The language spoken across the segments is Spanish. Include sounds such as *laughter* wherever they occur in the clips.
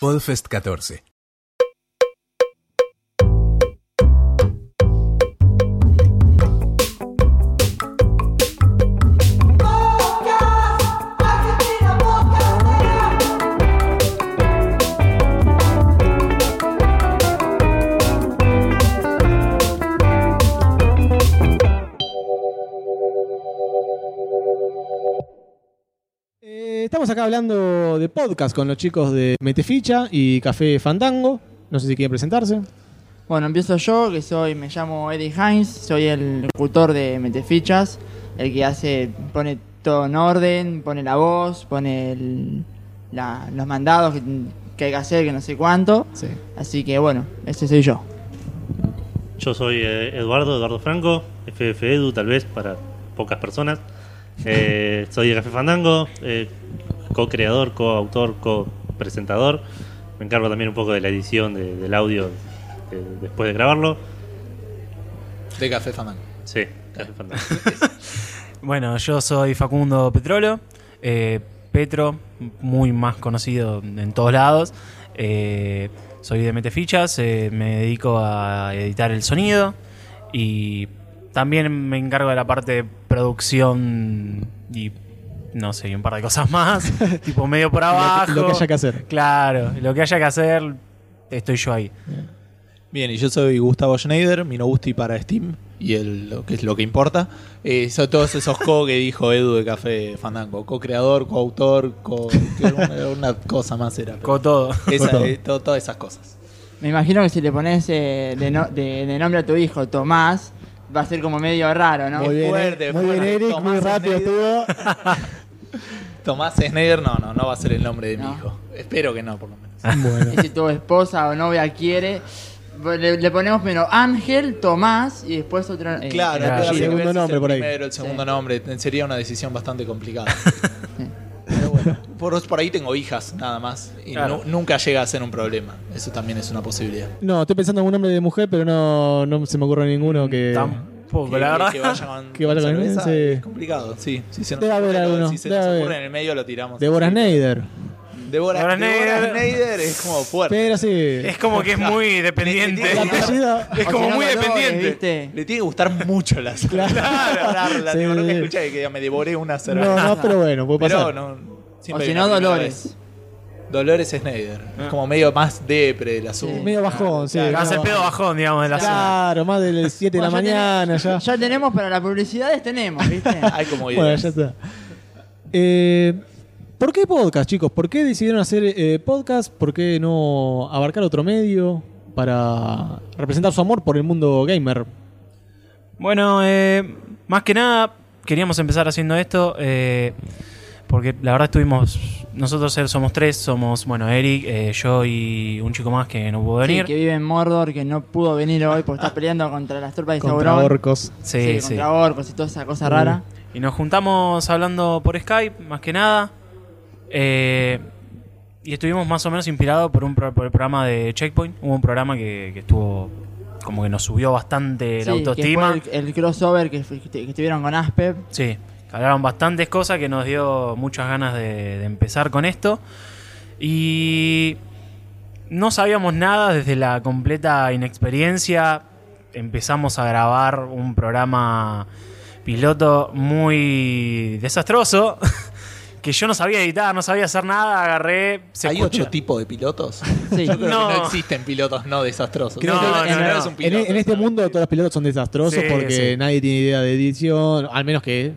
Podfest 14. Hablando de podcast con los chicos de Meteficha y Café Fandango. No sé si quieren presentarse. Bueno, empiezo yo, que soy, me llamo Eddie Hines, soy el locutor de Metefichas, el que hace, pone todo en orden, pone la voz, pone el- la- los mandados que, que hay que hacer, que no sé cuánto. Sí. Así que bueno, ese soy yo. Yo soy eh, Eduardo, Eduardo Franco, FF Edu tal vez para pocas personas. *laughs* Eh, soy de Café Fandango, eh, co-creador, co-autor, co-presentador. Me encargo también un poco de la edición de- del audio eh, después de grabarlo. De Café Fandango. Sí, Café Fandango. *laughs* Bueno, yo soy Facundo Petrolo, eh, Petro, muy más conocido en todos lados. Eh, soy de Metefichas, eh, me dedico a editar el sonido y también me encargo de la parte de producción y no sé, y un par de cosas más, *laughs* tipo medio por Lo que- abajo. lo que haya que hacer. Claro, lo que haya que hacer, estoy yo ahí. Bien, y yo soy Gustavo Schneider, Minogusti para Steam, y el, lo que es lo que importa. Eh, son todos esos co que dijo Edu de Café Fandango. Co-creador, co-autor, co una, una cosa más era. Con todo. esa- todo. eh, to- todas esas cosas. Me imagino que si le pones eh, de, no- de- de nombre a tu hijo Tomás, va a ser como medio raro, ¿no? Muy bien, fuerte, muy bien fuerte. Eric, muy rápido estuvo. *laughs* Tomás Schneider, no, no, no va a ser el nombre de No. mi hijo. Espero que no, por lo menos. Bueno. Y si tu esposa o novia quiere, le, le ponemos primero Ángel, Tomás y después otro. eh, Claro, que ver Segundo si es nombre el por ahí. primero, el segundo Sí. nombre. Sería una decisión bastante complicada. *laughs* Pero bueno, por, por ahí tengo hijas, nada más. Y Claro. nu- nunca llega a ser un problema. Eso también es una posibilidad. No, estoy pensando en un nombre de mujer, pero no, no se me ocurre ninguno que. Tampoco, Que, la verdad. que vaya con, *laughs* Que vaya con cerveza sí. es complicado, sí. Si se nos Debe haber alguno, Si se debe nos haber. ocurre en el medio lo tiramos. Deborah. Schneider. Deborah, Deborah Deborah Schneider. Schneider es como fuerte. Pero sí. Es como que es muy dependiente. Es como muy dependiente. ¿viste? Le tiene que gustar mucho las Claro. Devorarla, Sí, tipo, nunca sí. escuché que me devoré una cerveza. No, no, pero bueno, puede Pero pasar. no. O si no, Dolores. vez. Dolores Schneider. Es como medio más depre el asunto. Sí. Medio bajón, sí. Hace medio pedo bajón, digamos, de la zona. Claro, más de las 7 de la Bueno, ya mañana ya. Ya tenemos para las publicidades, tenemos, ¿viste? *laughs* Hay como Bueno, ideas. ya está. Eh, ¿Por qué podcast, chicos? ¿Por qué decidieron hacer eh, podcast? ¿Por qué no abarcar otro medio para representar su amor por el mundo gamer? Bueno, eh, más que nada queríamos empezar haciendo esto eh, porque la verdad estuvimos, nosotros somos tres, somos, bueno, Eric, eh, yo y un chico más que no pudo Sí, venir. que vive en Mordor, que no pudo venir hoy porque está peleando contra las tropas de Contra Sauron. orcos. Sí, Sí, sí. contra orcos y toda esa cosa rara. Y nos juntamos hablando por Skype, más que nada. Eh, y estuvimos más o menos inspirados por, un por el programa de Checkpoint. Hubo un programa que, que estuvo como que nos subió bastante Sí, la que autoestima. fue el, el crossover que, que estuvieron con Aspev. Sí, hablaron bastantes cosas que nos dio muchas ganas de, de empezar con esto. Y no sabíamos nada desde la completa inexperiencia. Empezamos a grabar un programa piloto muy desastroso. *laughs* Que yo no sabía editar, no sabía hacer nada, agarré. se ¿Hay escucha- otro tipo de pilotos? Sí. *laughs* Yo creo No. que no existen pilotos no desastrosos. No, Creo que no, en realidad no. es un En, piloto, en este ¿no? mundo todos los pilotos son desastrosos Sí, porque sí. nadie tiene idea de edición, al menos que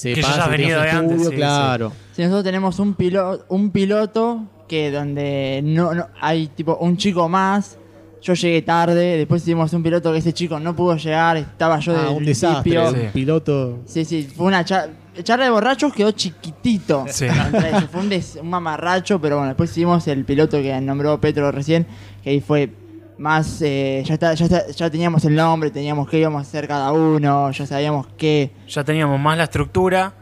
sepa Que ya si tiene venido de antes, sí, claro. Si nosotros tenemos un piloto, un piloto que donde no, no hay tipo un chico más. Yo llegué tarde, después hicimos un piloto que ese chico no pudo llegar, estaba yo Ah, desde un el desastre, principio. Sí. piloto. Sí, sí, fue una charla, charla de borrachos, quedó chiquitito. Sí. Fue un, des- un mamarracho, pero bueno, después hicimos el piloto que nombró Petro recién, que ahí fue más, eh, ya, está, ya, está- ya teníamos el nombre, teníamos qué íbamos a hacer cada uno, ya sabíamos qué. ya teníamos más la estructura.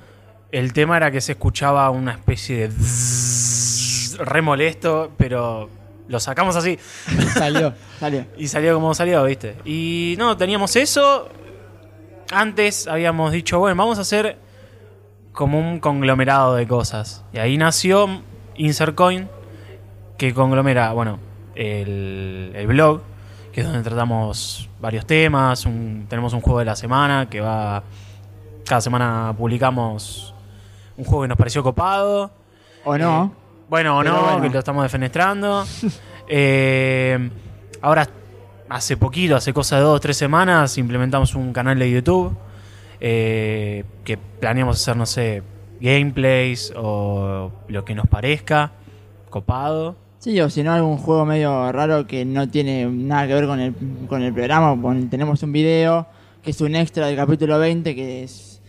El tema era que se escuchaba una especie de zzzz re molesto, pero lo sacamos así *laughs* Salió. Salió. y salió como salió, ¿viste? Y no, teníamos eso. Antes habíamos dicho, bueno, vamos a hacer como un conglomerado de cosas. Y ahí nació Insercoin, que conglomera, bueno, el, el blog, que es donde tratamos varios temas. un- tenemos un juego de la semana que va. Cada semana publicamos un juego que nos pareció copado. O no. Bueno, o no, bueno. que lo estamos defenestrando. *laughs* Eh, ahora, hace poquito, hace cosa de dos o tres semanas, implementamos un canal de YouTube eh, que planeamos hacer, no sé, gameplays o lo que nos parezca, copado. Sí, o si no, algún juego medio raro que no tiene nada que ver con el, con el programa. Tenemos un video que es un extra del capítulo 20, que es,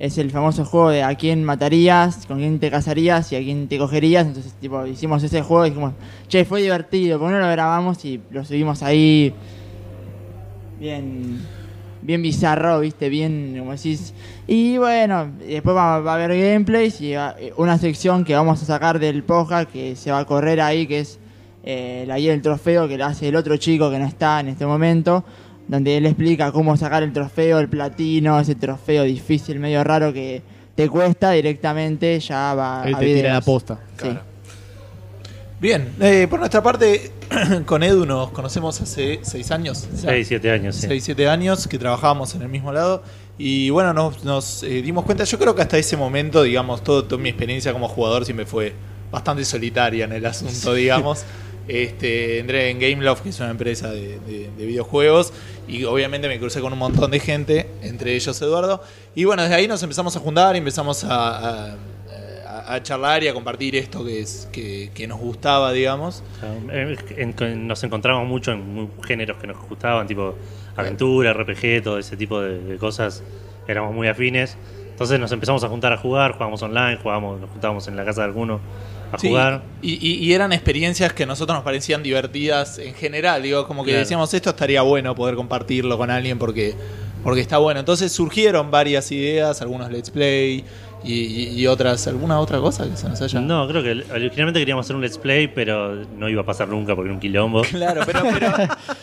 es el famoso juego de a quién matarías, con quién te casarías y a quién te cogerías. Entonces, tipo, hicimos ese juego y dijimos, che, fue divertido, ¿por no lo grabamos y lo subimos ahí? Bien, bien bizarro, ¿viste? Bien, como decís. Y bueno, después va, va a haber gameplays y va- eh, una sección que vamos a sacar del podcast que se va a correr ahí, que es eh, la guía del trofeo que la hace el otro chico que no está en este momento, donde él explica cómo sacar el trofeo, el platino, ese trofeo difícil, medio raro que te cuesta directamente, ya va Él a te tira la posta. Sí. Bien, eh, por nuestra parte, *clears throat* con Edu nos conocemos hace seis años. 6, 7 años, sí. 6, 7 años que trabajábamos en el mismo lado. Y bueno, nos, nos, eh, dimos cuenta, yo creo que hasta ese momento, digamos, todo, toda mi experiencia como jugador siempre fue bastante solitaria en el asunto, *laughs* digamos. Este, entré en Gameloft, que es una empresa de, de- de videojuegos, y obviamente me crucé con un montón de gente, entre ellos Eduardo. Y bueno, desde ahí nos empezamos a juntar y empezamos a, a- a- a charlar y a compartir esto que, es, que, que nos gustaba, digamos. Eh, nos encontramos mucho en géneros que nos gustaban, tipo aventura, RPG, todo ese tipo de, de cosas. Éramos muy afines. Entonces nos empezamos a juntar a jugar, jugábamos online, jugábamos, nos juntábamos en la casa de alguno a Sí, jugar. Y, y- y eran experiencias que a nosotros nos parecían divertidas en general. Digo, como que Claro. decíamos, esto estaría bueno poder compartirlo con alguien porque, porque está bueno. Entonces surgieron varias ideas, algunos let's play y, y- y otras, alguna otra cosa que se nos haya. No, creo que originalmente queríamos hacer un let's play, pero no iba a pasar nunca porque era un quilombo. *laughs* Claro, pero, pero,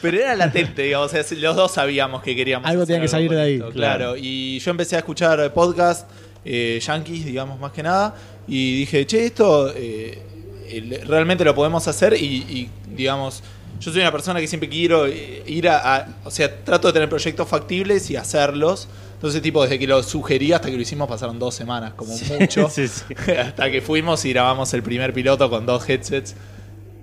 pero era latente, digamos. o sea, los dos sabíamos que queríamos. Algo tenía que salir de ahí. Claro. Claro. y yo empecé a escuchar podcast eh, yankees, digamos, más que nada. Y dije, che, esto eh, realmente lo podemos hacer. Y, y, digamos, yo soy una persona que siempre quiero eh, ir a, a- O sea, trato de tener proyectos factibles y hacerlos. Entonces, tipo, desde que lo sugerí hasta que lo hicimos pasaron dos semanas, como mucho. *laughs* Sí, sí. *laughs* hasta que fuimos y grabamos el primer piloto con dos headsets.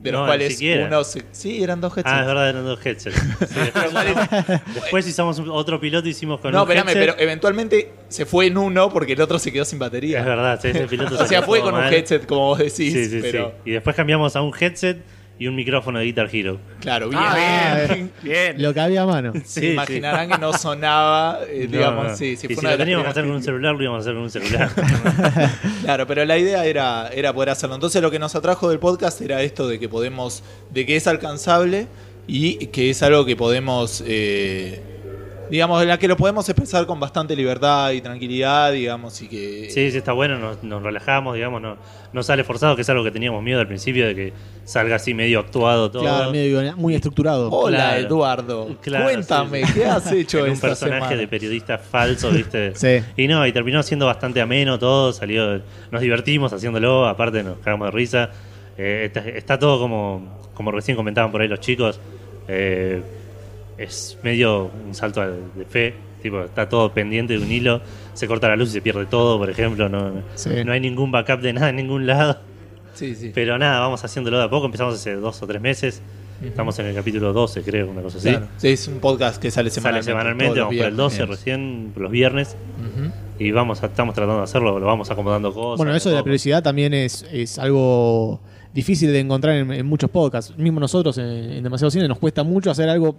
De los No, cuales uno se- Sí, eran dos headsets. Ah, es verdad, eran dos headsets. Sí, *laughs* después, hicimos otro piloto y hicimos con no, espérame, pero eventualmente se fue en uno porque el otro se quedó sin batería. Es verdad, ese piloto o sea, fue con un headset, como vos decís. Sí, sí, pero, sí. Y después cambiamos a un headset y un micrófono de Guitar Hero. claro, bien. Ah, bien. *laughs* Bien. Lo que había a mano. Se Sí, imaginarán que no sonaba, eh, No, digamos, no. sí, sí, y fue si una lo teníamos que hacer con un celular, lo íbamos a hacer con un celular. *laughs* Claro, pero la idea era, era poder hacerlo. Entonces lo que nos atrajo del podcast era esto de que podemos, de que es alcanzable y que es algo que podemos, eh, digamos, en la que lo podemos expresar con bastante libertad y tranquilidad, digamos, y que... Sí, sí, está bueno, nos, nos relajamos, digamos, no, no sale forzado, que es algo que teníamos miedo al principio de que salga así medio actuado todo. Claro, medio- muy estructurado. Hola Claro. Eduardo, Claro, cuéntame, sí, sí. ¿qué has hecho *laughs* un esta personaje semana? de periodista falso, ¿viste? *laughs* Sí. Y no, y terminó siendo bastante ameno todo, salió, nos divertimos haciéndolo, aparte nos cagamos de risa. Eh, está, está todo como, como recién comentaban por ahí los chicos, eh, es medio un salto de fe, tipo, está todo pendiente de un hilo, se corta la luz y se pierde todo, por ejemplo, no, Sí. no hay ningún backup de nada en ningún lado. Sí, sí. Pero nada, vamos haciéndolo de a poco, empezamos hace dos o tres meses, estamos en el capítulo 12 creo, una cosa así. Claro. Sí, es un podcast que sale Sale semanalmente. semanalmente, todos vamos por el 12 viernes. recién, los viernes, y vamos a- estamos tratando de hacerlo, lo vamos acomodando cosas. Bueno, eso de la periodicidad también es, es algo difícil de encontrar en, en muchos podcasts. Mismo nosotros en, en Demasiado Cine nos cuesta mucho hacer algo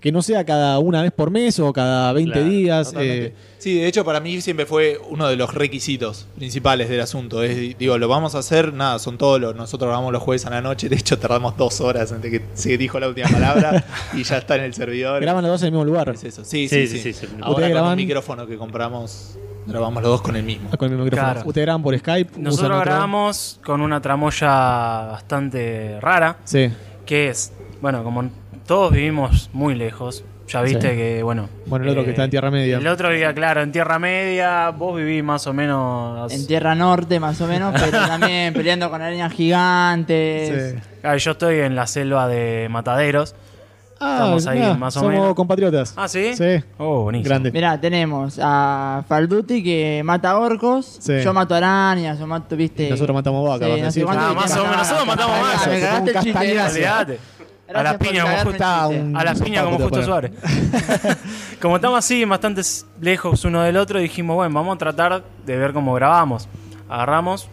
que no sea cada una vez por mes o cada 20 Claro, días. Eh, Sí, de hecho para mí siempre fue uno de los requisitos principales del asunto. Es, digo, lo vamos a hacer, nada, son todos los, nosotros grabamos los jueves a la noche, de hecho tardamos dos horas antes que se dijo la última palabra y ya está en el servidor. graban los dos en el mismo lugar. Es eso. Sí, sí, Sí, sí. sí, sí, sí. Ahora Ustedes con un micrófono que compramos, grabamos los dos con el mismo. Con el mismo micrófono. Claro. Ustedes graban por Skype. Nosotros otro- grabamos con una tramoya bastante rara, Sí. que es, bueno, como todos vivimos muy lejos, Ya viste Sí. que, bueno. Bueno, el otro que está en Tierra Media. El otro vivía, claro, en Tierra Media. Vos vivís más o menos. En Tierra Norte, más o menos, pero *laughs* también peleando con arañas gigantes. Sí. Claro, yo estoy en la selva de Mataderos. Ah, Estamos ahí mirá, más o somos menos. compatriotas. Ah, ¿sí? Sí. Oh, buenísimo. Grande. Mirá, tenemos a Falduti que mata orcos. Sí. Yo mato arañas, yo mato, viste. Nosotros matamos vacas, vas a no sé Ah, que más o menos, nosotros matamos Ah, más. Me cagaste el chiste. A por piñas como justo, a como Suárez. *laughs* como estamos así, bastante lejos uno del otro, dijimos, bueno, vamos a tratar de ver cómo grabamos. Agarramos,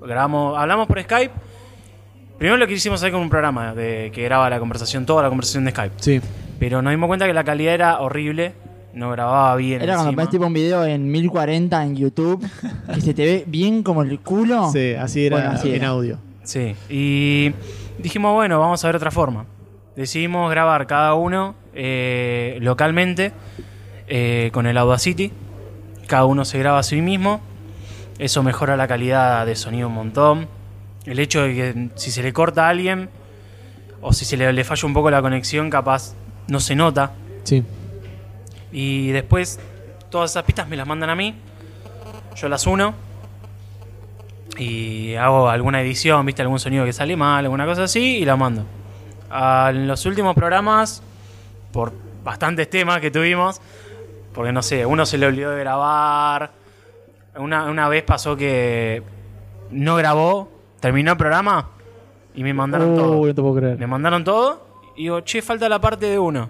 grabamos, hablamos por Skype. Primero lo que hicimos hacer con un programa de, que graba la conversación, toda la conversación de Skype. Sí. Pero nos dimos cuenta que la calidad era horrible, no grababa bien. Era cuando pones tipo un video en 1040 en YouTube que se te ve bien como el culo. Sí, así era Bueno, así en era. audio. Sí, y dijimos, bueno, vamos a ver otra forma. Decidimos grabar cada uno eh, localmente eh, con el Audacity. Cada uno se graba a sí mismo. Eso mejora la calidad de sonido un montón. El hecho de que si se le corta a alguien o si se le, le falla un poco la conexión, capaz no se nota. Sí. Y después todas esas pistas me las mandan a mí. Yo las uno. Y hago alguna edición, viste, algún sonido que sale mal, alguna cosa así, y la mando. A los últimos programas, por bastantes temas que tuvimos, porque no sé, uno se le olvidó de grabar. Una, una vez pasó que no grabó, terminó el programa y me mandaron todo. Uy, no te puedo creer. Me mandaron todo y digo, che, falta la parte de uno.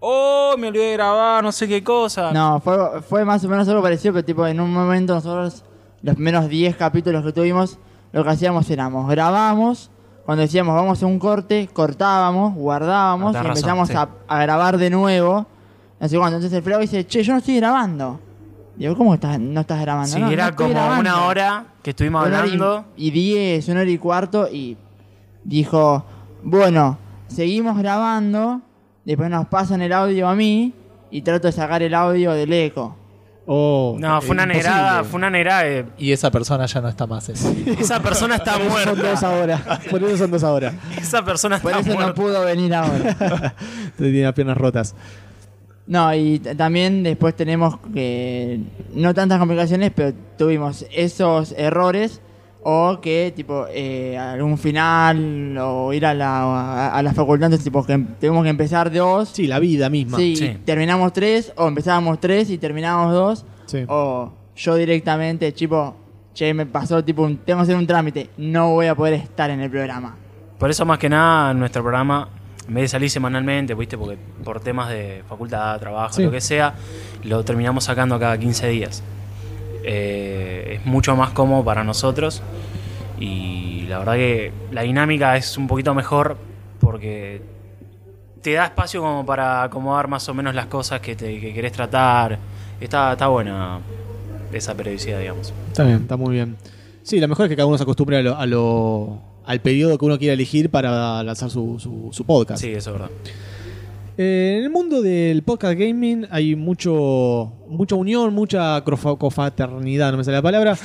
Oh, me olvidé de grabar, no sé qué cosa. No, fue, fue más o menos algo parecido, pero tipo en un momento nosotros, los primeros 10 capítulos que tuvimos, lo que hacíamos éramos, grabamos, cuando decíamos vamos a un corte, cortábamos, guardábamos y empezamos a, a grabar de nuevo. No sé cuándo. Entonces el flaco dice, che, yo no estoy grabando. Digo, ¿cómo estás, no estás grabando? Sí, "No, no era como grabando". una hora que estuvimos Una hora y- hablando. Y 10, una hora y cuarto, y dijo, bueno, seguimos grabando, después nos pasan el audio a mí, y trato de sacar el audio del eco. Oh, No, fue una negrada, fue una negrada. eh, Y esa persona ya no está más. eh. *laughs* Esa persona está Son dos muerta. ahora. Por eso son dos ahora. *laughs* Esa persona Por está eso no muerta. pudo venir ahora. *laughs* Tiene las piernas rotas. No, y t- también después tenemos que no tantas complicaciones, pero tuvimos esos errores o que tipo eh, algún final o ir a la, a, a la facultad, entonces tipo que em- tuvimos que empezar dos, Sí, la vida misma. sí, Sí. terminamos tres o empezábamos tres y terminábamos dos Sí. o yo directamente, tipo, che, me pasó tipo, un- tengo que hacer un trámite, no voy a poder estar en el programa. Por eso, más que nada, nuestro programa, en vez de salir semanalmente, ¿viste? Porque por temas de facultad, trabajo, Sí. lo que sea, lo terminamos sacando cada 15 días. Eh, es mucho más cómodo para nosotros y la verdad que la dinámica es un poquito mejor porque te da espacio como para acomodar más o menos las cosas que, te, que querés tratar. Está, está buena esa periodicidad, digamos. Está bien, está muy bien. Sí, lo mejor es que cada uno se acostumbre a lo, a lo- al periodo que uno quiera elegir para lanzar su, su- su podcast. Sí, eso es verdad. Eh, en el mundo del podcast gaming hay mucho mucha unión, mucha cofraternidad, no me sale la palabra.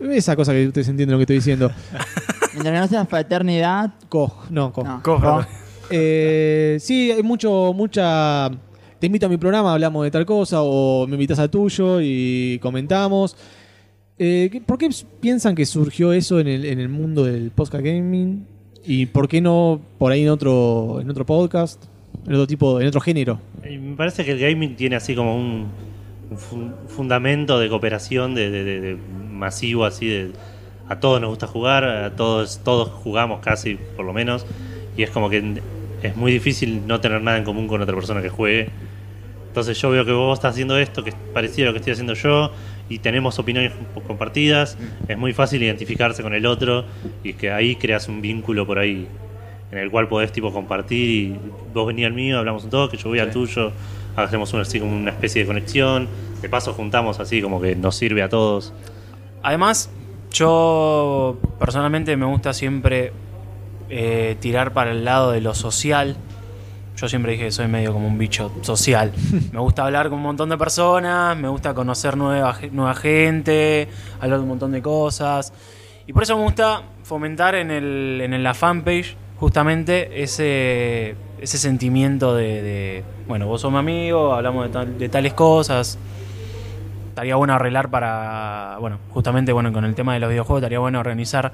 Esa cosa que ustedes entienden lo que estoy diciendo. *laughs* Mientras que no sea fraternidad, Co, no, co. no. Co- Eh, sí, hay mucho, mucha. Te invito a mi programa, hablamos de tal cosa, o me invitas al tuyo y comentamos. Eh, ¿qué- ¿Por qué piensan que surgió eso en el, en el mundo del podcast gaming? ¿Y por qué no por ahí en otro, en otro podcast? En otro tipo, en otro género. Y me parece que el gaming tiene así como un, un fun- fundamento de cooperación de, de- de- de masivo, así de a todos nos gusta jugar, a todos, todos jugamos casi, por lo menos, y es como que es muy difícil no tener nada en común con otra persona que juegue. Entonces yo veo que vos estás haciendo esto, que es parecido a lo que estoy haciendo yo, y tenemos opiniones compartidas, es muy fácil identificarse con el otro, y que ahí creas un vínculo por ahí en el cual podés tipo compartir y vos venís al mío, hablamos un toque, yo voy al tuyo, hacemos una, así como una especie de conexión, de paso juntamos así como que nos sirve a todos. Además, yo personalmente me gusta siempre eh, tirar para el lado de lo social. Yo siempre dije que soy medio como un bicho social. *laughs* me gusta hablar con un montón de personas, me gusta conocer nueva, nueva gente, hablar de un montón de cosas. Y por eso me gusta fomentar en, el, en la fanpage justamente ese, ese sentimiento de, de, bueno, vos sos mi amigo, hablamos de, tal- de tales cosas. Estaría bueno arreglar para, bueno, justamente bueno, con el tema de los videojuegos, estaría bueno organizar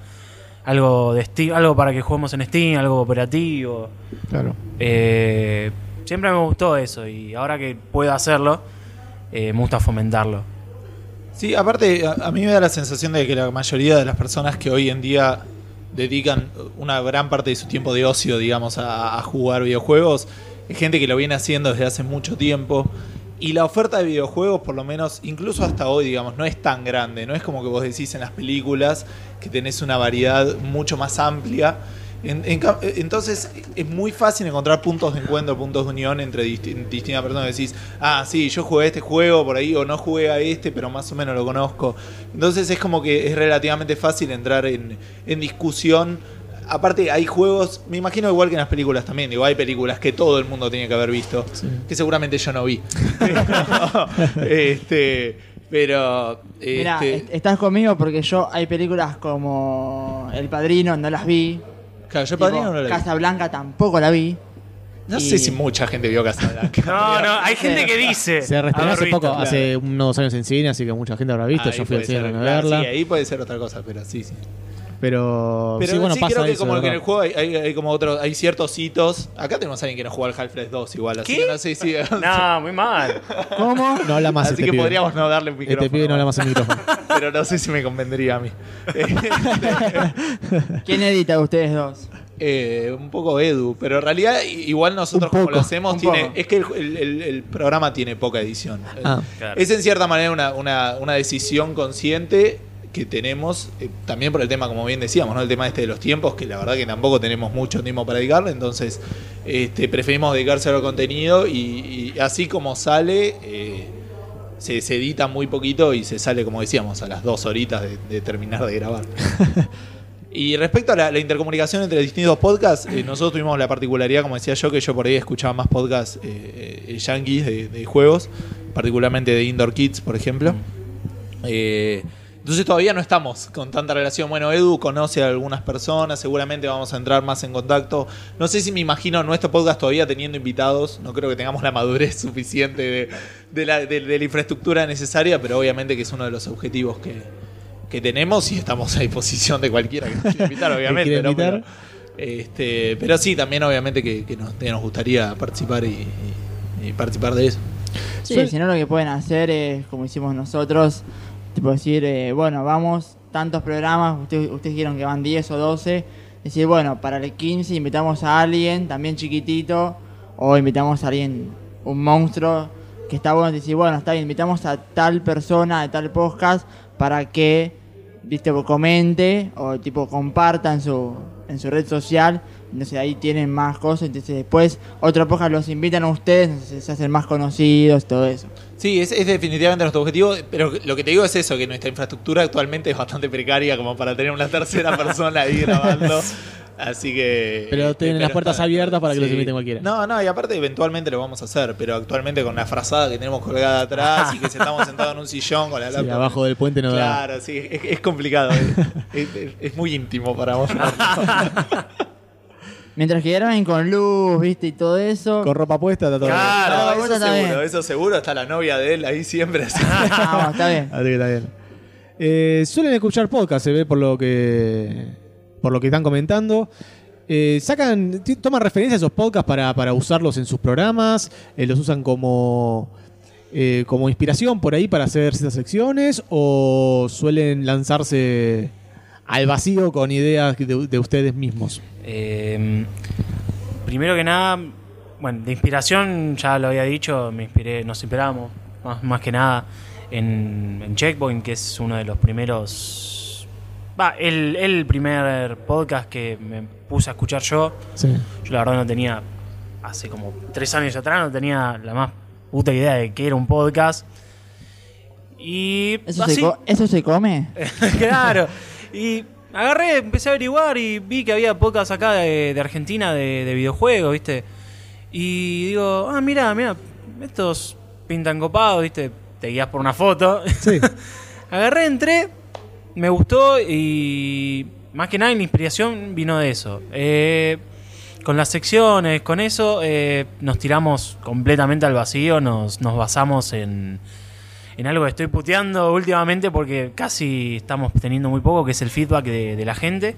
algo de Steam, algo para que juguemos en Steam, algo operativo. Claro. Eh, siempre me gustó eso y ahora que puedo hacerlo, eh, me gusta fomentarlo. Sí, aparte, a, a mí me da la sensación de que la mayoría de las personas que hoy en día dedican una gran parte de su tiempo de ocio, digamos, a, jugar videojuegos, es gente que lo viene haciendo desde hace mucho tiempo. Y la oferta de videojuegos, por lo menos, incluso hasta hoy, digamos, no es tan grande. No es como que vos decís en las películas que tenés una variedad mucho más amplia. En- en ca- entonces es muy fácil encontrar puntos de encuentro, puntos de unión entre disti- distintas personas. Decís, ah, sí, yo jugué a este juego por ahí o no jugué a este, pero más o menos lo conozco. Entonces es como que es relativamente fácil entrar en, en discusión. Aparte hay juegos, me imagino igual que en las películas también, digo, hay películas que todo el mundo tiene que haber visto, que seguramente yo no vi. *laughs* este, pero... Este, est- estás conmigo porque yo hay películas como El Padrino, no las vi. Claro, yo Padrino no lo vi. Casa Blanca tampoco la vi. No y- sé si mucha gente vio Casablanca. *laughs* No, no, hay gente que dice. Se reestrenó haber hace visto. poco, hace unos años en cine, así que mucha gente habrá visto. Ahí Yo fui al puede cine ser, a claro, verla. Sí, ahí puede ser otra cosa, pero sí, sí. Pero, Pero sí, bueno, sí pasa creo que eso, como que en el juego hay, hay- hay como otros, hay ciertos hitos. Acá tenemos a alguien que no juega al Half-Life 2 igual, así ¿Qué? que no sé si... *laughs* No, muy mal. ¿Cómo? No habla más así este que pibe. podríamos no darle un micrófono. Este pibe no habla más en micrófono. *laughs* Pero no sé si me convendría a mí. *laughs* ¿Quién edita de ustedes dos? Eh, un poco Edu, pero en realidad igual nosotros como lo hacemos tiene, es que el, el- el- el programa tiene poca edición. Ah. Claro. Es en cierta manera una, una- una decisión consciente que tenemos, eh, también por el tema, como bien decíamos, ¿no? el tema este de los tiempos, que la verdad que tampoco tenemos mucho tiempo para dedicarle, entonces este, preferimos dedicarse al contenido y, y así como sale, eh, se, se edita muy poquito y se sale, como decíamos, a las dos horitas de, de terminar de grabar. *laughs* Y respecto a la, la intercomunicación entre distintos podcasts, eh, nosotros tuvimos la particularidad, como decía yo, que yo por ahí escuchaba más podcasts yankees de, de juegos, particularmente de Indoor Kids, por ejemplo. Eh, entonces todavía no estamos con tanta relación. Bueno, Edu conoce a algunas personas, seguramente vamos a entrar más en contacto. No sé si me imagino nuestro podcast todavía teniendo invitados, no creo que tengamos la madurez *laughs* suficiente de, de la, de- de la infraestructura necesaria, pero obviamente que es uno de los objetivos que, que tenemos y estamos a disposición de cualquiera que nos quiera invitar, *laughs* obviamente. ¿no? invitar. Pero, este, pero sí, también obviamente que, que nos, que nos gustaría participar y, y- y participar de eso. Sí, si no lo que pueden hacer es, como hicimos nosotros, tipo decir, eh, bueno, vamos, tantos programas, ustedes, ustedes dijeron que van 10 o 12, decir, bueno, para el 15 invitamos a alguien, también chiquitito, o invitamos a alguien, un monstruo, que está bueno decir, bueno, está bien, invitamos a tal persona de tal podcast para que, viste, comente o tipo comparta en su, en su red social, entonces ahí tienen más cosas, entonces después otro podcast los invitan a ustedes, entonces se hacen más conocidos, todo eso. Sí, es, es definitivamente nuestro objetivo, pero lo que te digo es eso, que nuestra infraestructura actualmente es bastante precaria como para tener una tercera *laughs* persona ahí grabando. Así que... Pero este, tienen las puertas abiertas para que los invite cualquiera. No, no, y aparte eventualmente lo vamos a hacer, pero actualmente con la frazada que tenemos colgada atrás y que estamos sentados en un sillón con la *laughs* Sí, laptop. abajo del puente no da. Claro, sí, es, es complicado. es, es- es muy íntimo para vos. *laughs* Mientras que graben con luz, viste, y todo eso. Con ropa puesta está todo bien. Claro. No, la eso está seguro, bien. eso seguro. Está la novia de él ahí siempre. así. *laughs* Ah, está bien. Así que está bien. Eh, suelen escuchar podcast, se ve por lo que por lo que están comentando. Eh, sacan, toman referencia a esos podcasts para, para usarlos en sus programas, eh, los usan como eh, como inspiración por ahí para hacer ciertas secciones o suelen lanzarse al vacío con ideas de, de ustedes mismos. Eh, primero que nada, bueno, de inspiración, ya lo había dicho, me inspiré, nos inspiramos más, más que nada en, en Checkpoint, que es uno de los primeros. Va, el, el primer podcast que me puse a escuchar yo. Sí. Yo la verdad no tenía, hace como tres años atrás, no tenía la más puta idea de que era un podcast. Y ¿Eso, se, así- co- ¿Eso se come? *laughs* claro. Y agarré, empecé a averiguar y vi que había podcasts acá de, de Argentina de, de videojuegos, ¿viste? Y digo, ah, mira, mira, estos pintan copados, ¿viste? Te guías por una foto. Sí. *laughs* Agarré, entré, me gustó y más que nada la inspiración vino de eso. Eh, con las secciones, con eso, eh, nos tiramos completamente al vacío, nos, nos basamos en, en algo que estoy puteando últimamente porque casi estamos teniendo muy poco, que es el feedback de, de la gente.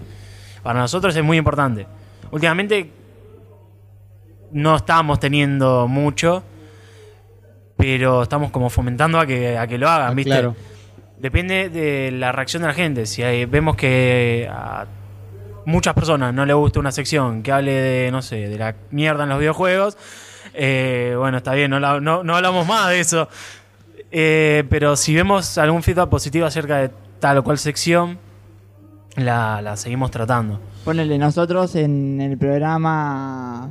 Para nosotros es muy importante. Últimamente no estamos teniendo mucho, pero estamos como fomentando a que, a que lo hagan, Ah, ¿viste? claro. Depende de la reacción de la gente. Si hay- vemos que a muchas personas no le gusta una sección que hable de, no sé, de la mierda en los videojuegos, eh, bueno, está bien, no, la- no- no hablamos más de eso. Eh, pero si vemos algún feedback positivo acerca de tal o cual sección, la, la seguimos tratando. Ponele nosotros en el programa.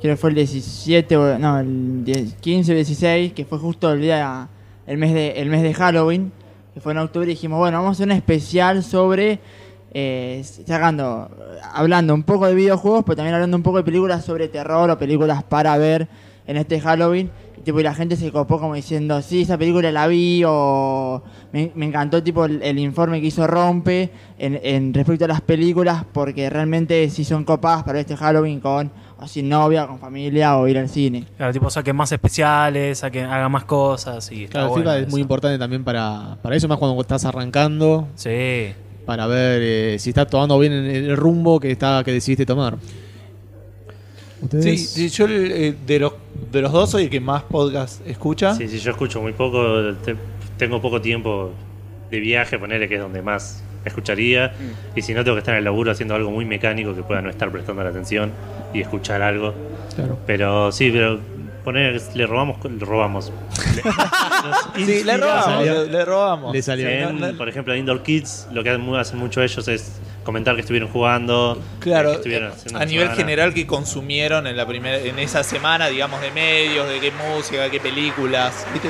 Creo que fue el 17, o- no, el 10 15 o 16, que fue justo el día. El mes, de, el mes de Halloween, que fue en octubre, dijimos, bueno, vamos a hacer un especial sobre. Eh, sacando, hablando un poco de videojuegos, pero también hablando un poco de películas sobre terror o películas para ver en este Halloween. Y, tipo, y la gente se copó como diciendo, sí, esa película la vi, o me, me encantó tipo el, el informe que hizo Rompe en, en respecto a las películas, porque realmente sí son copadas para este Halloween con o sin novia, con familia o ir al cine. Claro, tipo saquen más especiales, saquen, hagan más cosas y está Claro, bueno es eso. muy importante también para, para eso, más cuando estás arrancando, Sí. para ver eh, si estás tomando bien el, el rumbo que está que decidiste tomar. ¿Ustedes? Sí, sí, yo eh, de, los, de los dos soy el que más podcast escucha. Sí, sí, yo escucho muy poco, te- tengo poco tiempo de viaje, ponerle que es donde más escucharía. Mm. Y si no, tengo que estar en el laburo haciendo algo muy mecánico que pueda no estar prestando la atención y escuchar algo. Claro. Pero sí, pero poner, le robamos, le robamos. Le- *laughs* Sí, le robamos, salió. le, le robamos. Le salió. En, por ejemplo, Indoor Kids, lo que hacen mucho ellos es comentar que estuvieron jugando. Claro, que estuvieron haciendo a nivel semana. general que consumieron en la primera, en esa semana, digamos, de medios, de qué música, qué películas. ¿Viste?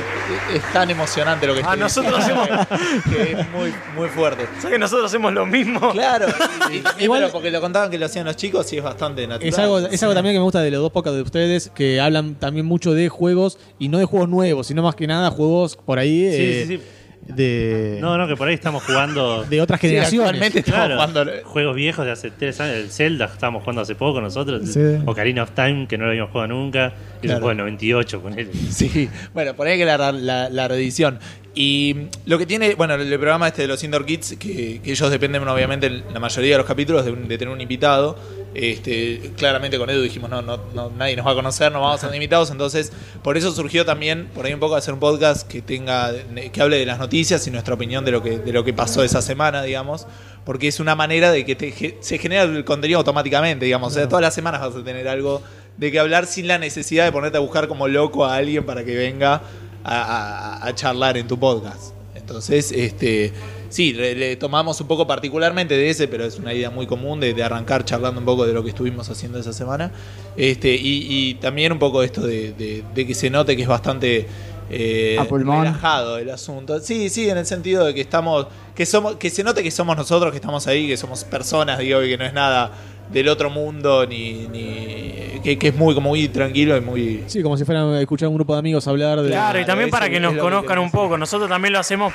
Es tan emocionante lo que Ah, estoy nosotros diciendo, que es muy, muy fuerte. *laughs* ¿Sabes que nosotros hacemos lo mismo? Claro, *laughs* y, Igual- pero porque lo contaban que lo hacían los chicos y es bastante natural. Es algo, es algo también que me gusta de los dos podcasts de ustedes, que hablan también mucho de juegos, y no de juegos nuevos, sino más que nada juegos por ahí Sí, eh, sí, sí. De, No, no, que por ahí estamos jugando. *laughs* de otras Sí, generaciones. actualmente estamos Claro, jugando. juegos viejos de hace tres años. El Zelda estábamos jugando hace poco nosotros. Sí. Ocarina of Time, que no lo habíamos jugado nunca. Y Claro. se juega en 98 con él. Sí, bueno, por ahí que la, la, la reedición. Y lo que tiene, bueno, el programa este de los Indoor Kids, que, que ellos dependen obviamente la mayoría de los capítulos de, un- de tener un invitado. Este, claramente con Edu dijimos, no, no, no, nadie nos va a conocer, no vamos a tener invitados, entonces por eso surgió también, por ahí un poco hacer un podcast que tenga, que hable de las noticias y nuestra opinión de lo que, de lo que pasó esa semana, digamos, porque es una manera de que te se genera el contenido automáticamente, digamos, o sea, todas las semanas vas a tener algo de que hablar sin la necesidad de ponerte a buscar como loco a alguien para que venga a, charlar en tu podcast. Entonces, este, sí, le, tomamos un poco particularmente de ese, pero es una idea muy común de, arrancar charlando un poco de lo que estuvimos haciendo esa semana. Este, y, y también un poco esto de, de- de que se note que es bastante eh, A pulmón. relajado el asunto. Sí, sí, en el sentido de que estamos, que somos, que se note que somos nosotros que estamos ahí, que somos personas, digo, y que no es nada del otro mundo, ni, ni que, que es muy como muy tranquilo y muy Sí, como si fueran a escuchar a un grupo de amigos hablar de. Claro, y también para que nos que conozcan un poco. Nosotros también lo hacemos.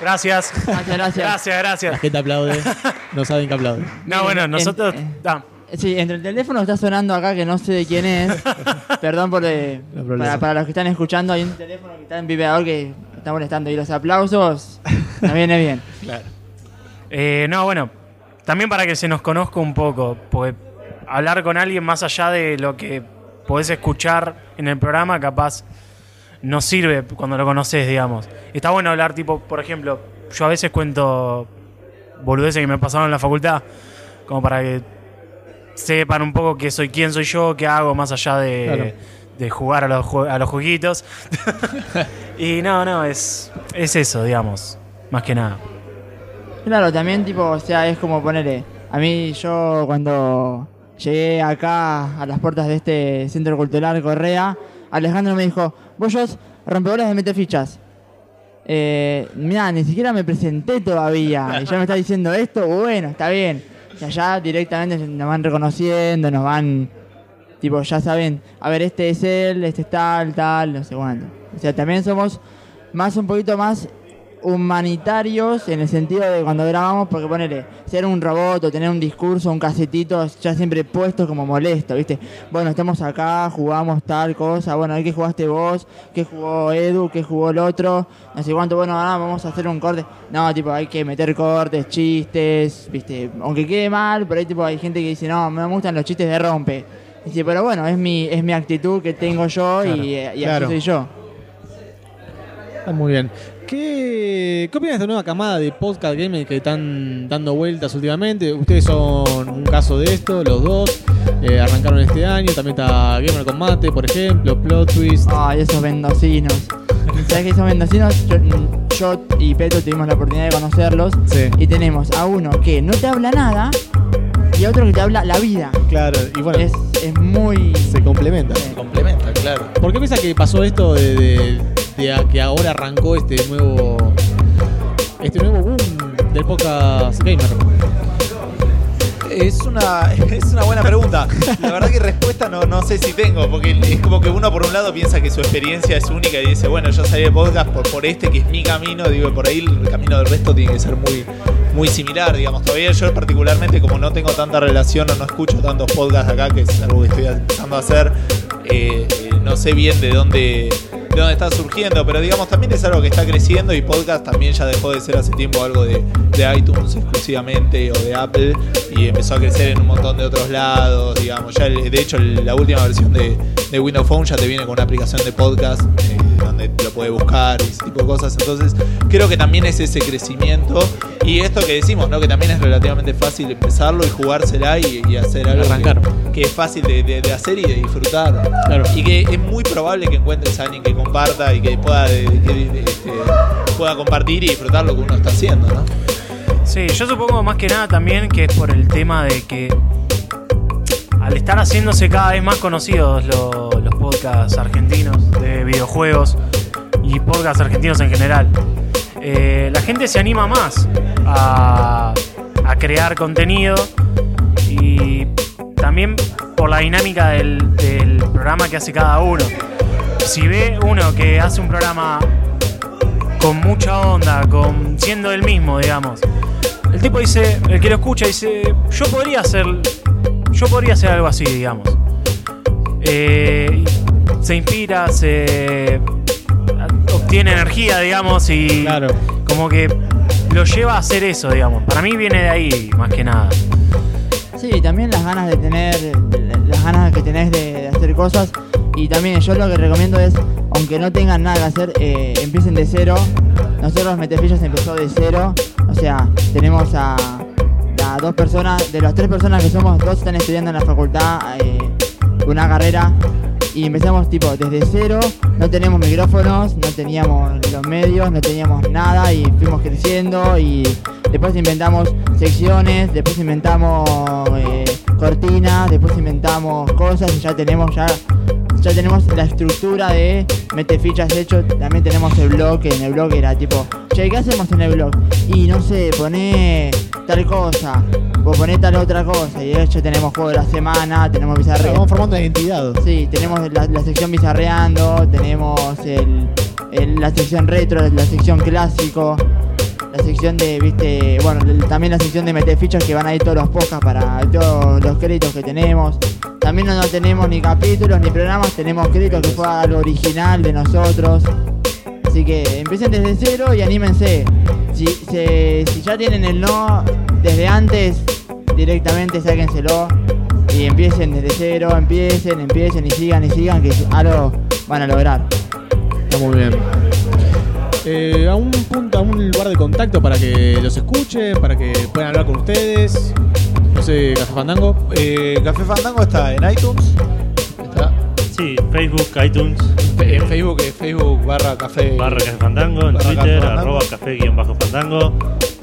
Gracias. Gracias, gracias. Gracias, La gracias. gente aplaude. *laughs* No saben que aplaude. No, bueno, En- nosotros. eh, ah, Sí, entre el teléfono está sonando acá que no sé de quién es. *laughs* Perdón por eh, No para, para los que están escuchando, hay un teléfono que está en vibrador que está molestando. Y los aplausos nos viene bien. *laughs* claro. eh, no, bueno. También para que se nos conozca un poco. Porque hablar con alguien más allá de lo que podés escuchar en el programa, capaz no sirve cuando lo conoces, digamos. Está bueno hablar, tipo, por ejemplo, yo a veces cuento boludeces que me pasaron en la facultad, como para que sepan un poco qué soy, quién soy yo, qué hago más allá de, Claro. de jugar a los, jue- a los jueguitos. *laughs* y no, no, es, es eso, digamos, más que nada. Claro, también tipo, o sea, es como ponerle. A mí yo cuando llegué acá a las puertas de este centro cultural Correa, Alejandro me dijo, vos sos rompedores de metefichas. Eh, mira, ni siquiera me presenté todavía. Y ya me está diciendo esto, bueno, está bien. Y allá directamente nos van reconociendo, nos van, tipo, ya saben, a ver, este es él, este es tal, tal, no sé cuánto. O sea, también somos más un poquito más humanitarios en el sentido de cuando grabamos, porque ponele, ser un robot o tener un discurso, un casetito, ya siempre puesto como molesto, ¿viste? Bueno, estamos acá, jugamos tal cosa, bueno, ¿qué jugaste vos? ¿Qué jugó Edu? ¿Qué jugó el otro? No sé cuánto, bueno, ahora vamos a hacer un corte. No, tipo, hay que meter cortes, chistes, ¿viste? Aunque quede mal, pero ahí tipo, hay gente que dice, no, me gustan los chistes de rompe. Dice, pero bueno, es mi, es mi actitud que tengo yo y, y así soy yo. Está muy bien. ¿Qué, ¿Qué opinas de esta nueva camada de podcast gamers que están dando vueltas últimamente? Ustedes son un caso de esto, los dos. eh, arrancaron este año. También está Gamer con Mate, por ejemplo, Plot Twist. Ay, esos mendocinos. *laughs* ¿Sabes que esos mendocinos? Yo, yo y Peto tuvimos la oportunidad de conocerlos. Sí. Y tenemos a uno que no te habla nada y a otro que te habla la vida. Claro, y bueno, Es, es muy. se complementan. Sí. Complementa, claro. ¿Por qué piensa que pasó esto de, de- que ahora arrancó este nuevo este nuevo boom del podcast gamer? Es una, *laughs* es una buena pregunta. La verdad que respuesta no, no sé si tengo, porque es como que uno por un lado piensa que su experiencia es única y dice, bueno, yo salí de podcast por, por este que es mi camino, digo, por ahí el camino del resto tiene que ser muy, muy similar, digamos. Todavía yo particularmente como no tengo tanta relación o no escucho tantos podcasts acá, que es algo que estoy empezando a hacer, eh, eh, no sé bien de dónde, de dónde está surgiendo, pero digamos también es algo que está creciendo y podcast también ya dejó de ser hace tiempo algo de, de iTunes exclusivamente o de Apple y empezó a crecer en un montón de otros lados, digamos. Ya el- de hecho el- la última versión de, de Windows Phone ya te viene con una aplicación de podcast eh, donde lo puedes buscar y ese tipo de cosas. Entonces creo que también es ese crecimiento y esto que decimos, ¿no? Que también es relativamente fácil empezarlo y jugársela y, y hacer algo que- es fácil de, de- de hacer y de disfrutar. Claro. Y que es muy probable que encuentres a alguien que comparta y que pueda, pueda compartir y disfrutar lo que uno está haciendo, ¿no? Sí, yo supongo más que nada también que es por el tema de que al estar haciéndose cada vez más conocidos lo- los podcasts argentinos de videojuegos y podcasts argentinos en general, eh, la gente se anima más a, a crear contenido y también por la dinámica del, del programa que hace cada uno. Si ve uno que hace un programa con mucha onda, con siendo el mismo, digamos. El tipo dice, el que lo escucha dice, yo podría hacer, yo podría hacer algo así, digamos. Eh, se inspira, se obtiene energía, digamos, y Claro. como que lo lleva a hacer eso, digamos. Para mí viene de ahí, más que nada. Sí, también las ganas de tener, las ganas que tenés de, de hacer cosas. Y también yo lo que recomiendo es, aunque no tengan nada que hacer, eh, empiecen de cero. Nosotros Metefillas empezó de cero. O sea, tenemos a, a dos personas, de las tres personas que somos, dos están estudiando en la facultad eh, una carrera. Y empezamos tipo desde cero, no tenemos micrófonos, no teníamos los medios, no teníamos nada y fuimos creciendo y después inventamos secciones, después inventamos eh, cortinas, después inventamos cosas y ya tenemos ya ya tenemos la estructura de mete fichas hecho, también tenemos el blog, en el blog era tipo, che, ¿qué hacemos en el blog? Y no sé, poné tal cosa, o poné tal otra cosa, y de hecho tenemos juego de la semana, tenemos Claro, bizarre. vamos formando identidad. Sí, tenemos la, la sección bizarreando, tenemos el, el- la sección retro, la sección clásico, la sección de, viste, bueno, también la sección de meter fichas que van a ir todos los podcasts para todos los créditos que tenemos. También no, tenemos ni capítulos ni programas, tenemos créditos que fue algo original de nosotros. Así que empiecen desde cero y anímense. Si, si ya tienen el no desde antes, directamente sáquenselo y empiecen desde cero, empiecen, empiecen y sigan y sigan que algo van a lograr. Está muy bien. Eh, a un punto, a un lugar de contacto para que los escuchen, para que puedan hablar con ustedes. Café Fandango. Eh, Café Fandango está en iTunes. Sí, Facebook, iTunes, en Facebook, es Facebook barra Café. barra Café Fandango, en Barra Twitter, Café arroba café guion bajo Fandango.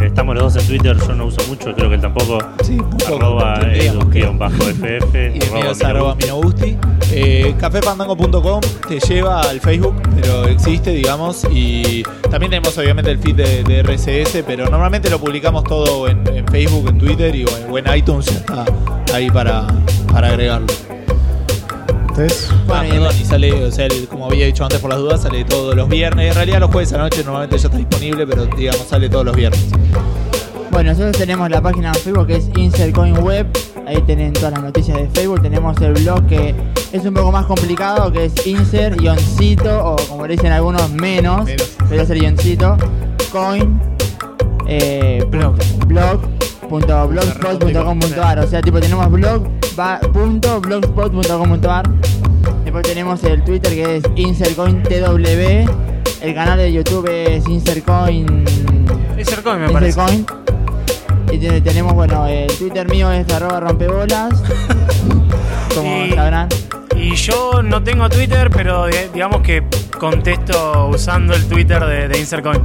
Estamos los dos en Twitter, yo no uso mucho, creo que él tampoco. Sí, un poco, Arroba edu guion bajo *laughs* FF. Y es arroba Minogusti. Eh, cafefandango.com te lleva al Facebook, pero existe, digamos. Y también tenemos obviamente el feed de, de RSS, pero normalmente lo publicamos todo en, en Facebook, en Twitter y en, o en iTunes. ya Está ahí para, para agregarlo. Entonces, Ah, Bueno, y perdón, y sale, o sea, el- como había dicho antes por las dudas, sale todos los viernes. En realidad los jueves a la noche normalmente ya está disponible, pero digamos sale todos los viernes. Bueno, nosotros tenemos la página en Facebook que es Insert Coin Web. Ahí tienen todas las noticias de Facebook. Tenemos el blog que es un poco más complicado, que es insert guioncito, o como le dicen algunos, menos, Menos. pero es el guioncito, coin, eh, Blog. blog.blogspot.com.ar. O sea, tipo, tenemos blog va- punto blogspot.com.ar. Después tenemos el Twitter que es InsertCoinTW. El canal de YouTube es InsertCoin. Es Coin, me parece. Y te- tenemos, bueno, el Twitter mío es arroba rompebolas. *laughs* como Y- sabrán. Y yo no tengo Twitter, pero di- digamos que contesto usando el Twitter de, de Insercoin.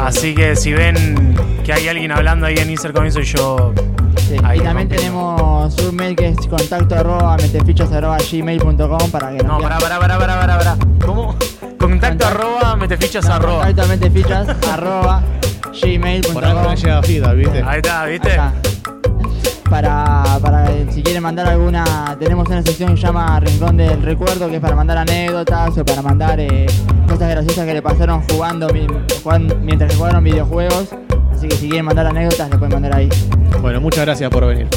Así que si ven que hay alguien hablando ahí en Insercoin, soy yo. Sí. Ahí y también tenemos un mail que es contacto arroba metefichas arroba gmail.com para que nos No, pará, pará, pará, pará, pará, pará. ¿Cómo? Contacto Contacto- arroba, metefichas No, arroba. Contacto a metefichas *laughs* arroba gmail.com. por no llega a Fidal, ¿viste? Ahí está, ¿viste? Para, para si quieren mandar alguna, tenemos una sección que se llama Rincón del Recuerdo, que es para mandar anécdotas o para mandar eh, cosas graciosas que le pasaron jugando, mi- jugan- mientras jugaron videojuegos. Así que si quieren mandar anécdotas, le pueden mandar ahí. Bueno, muchas gracias por venir.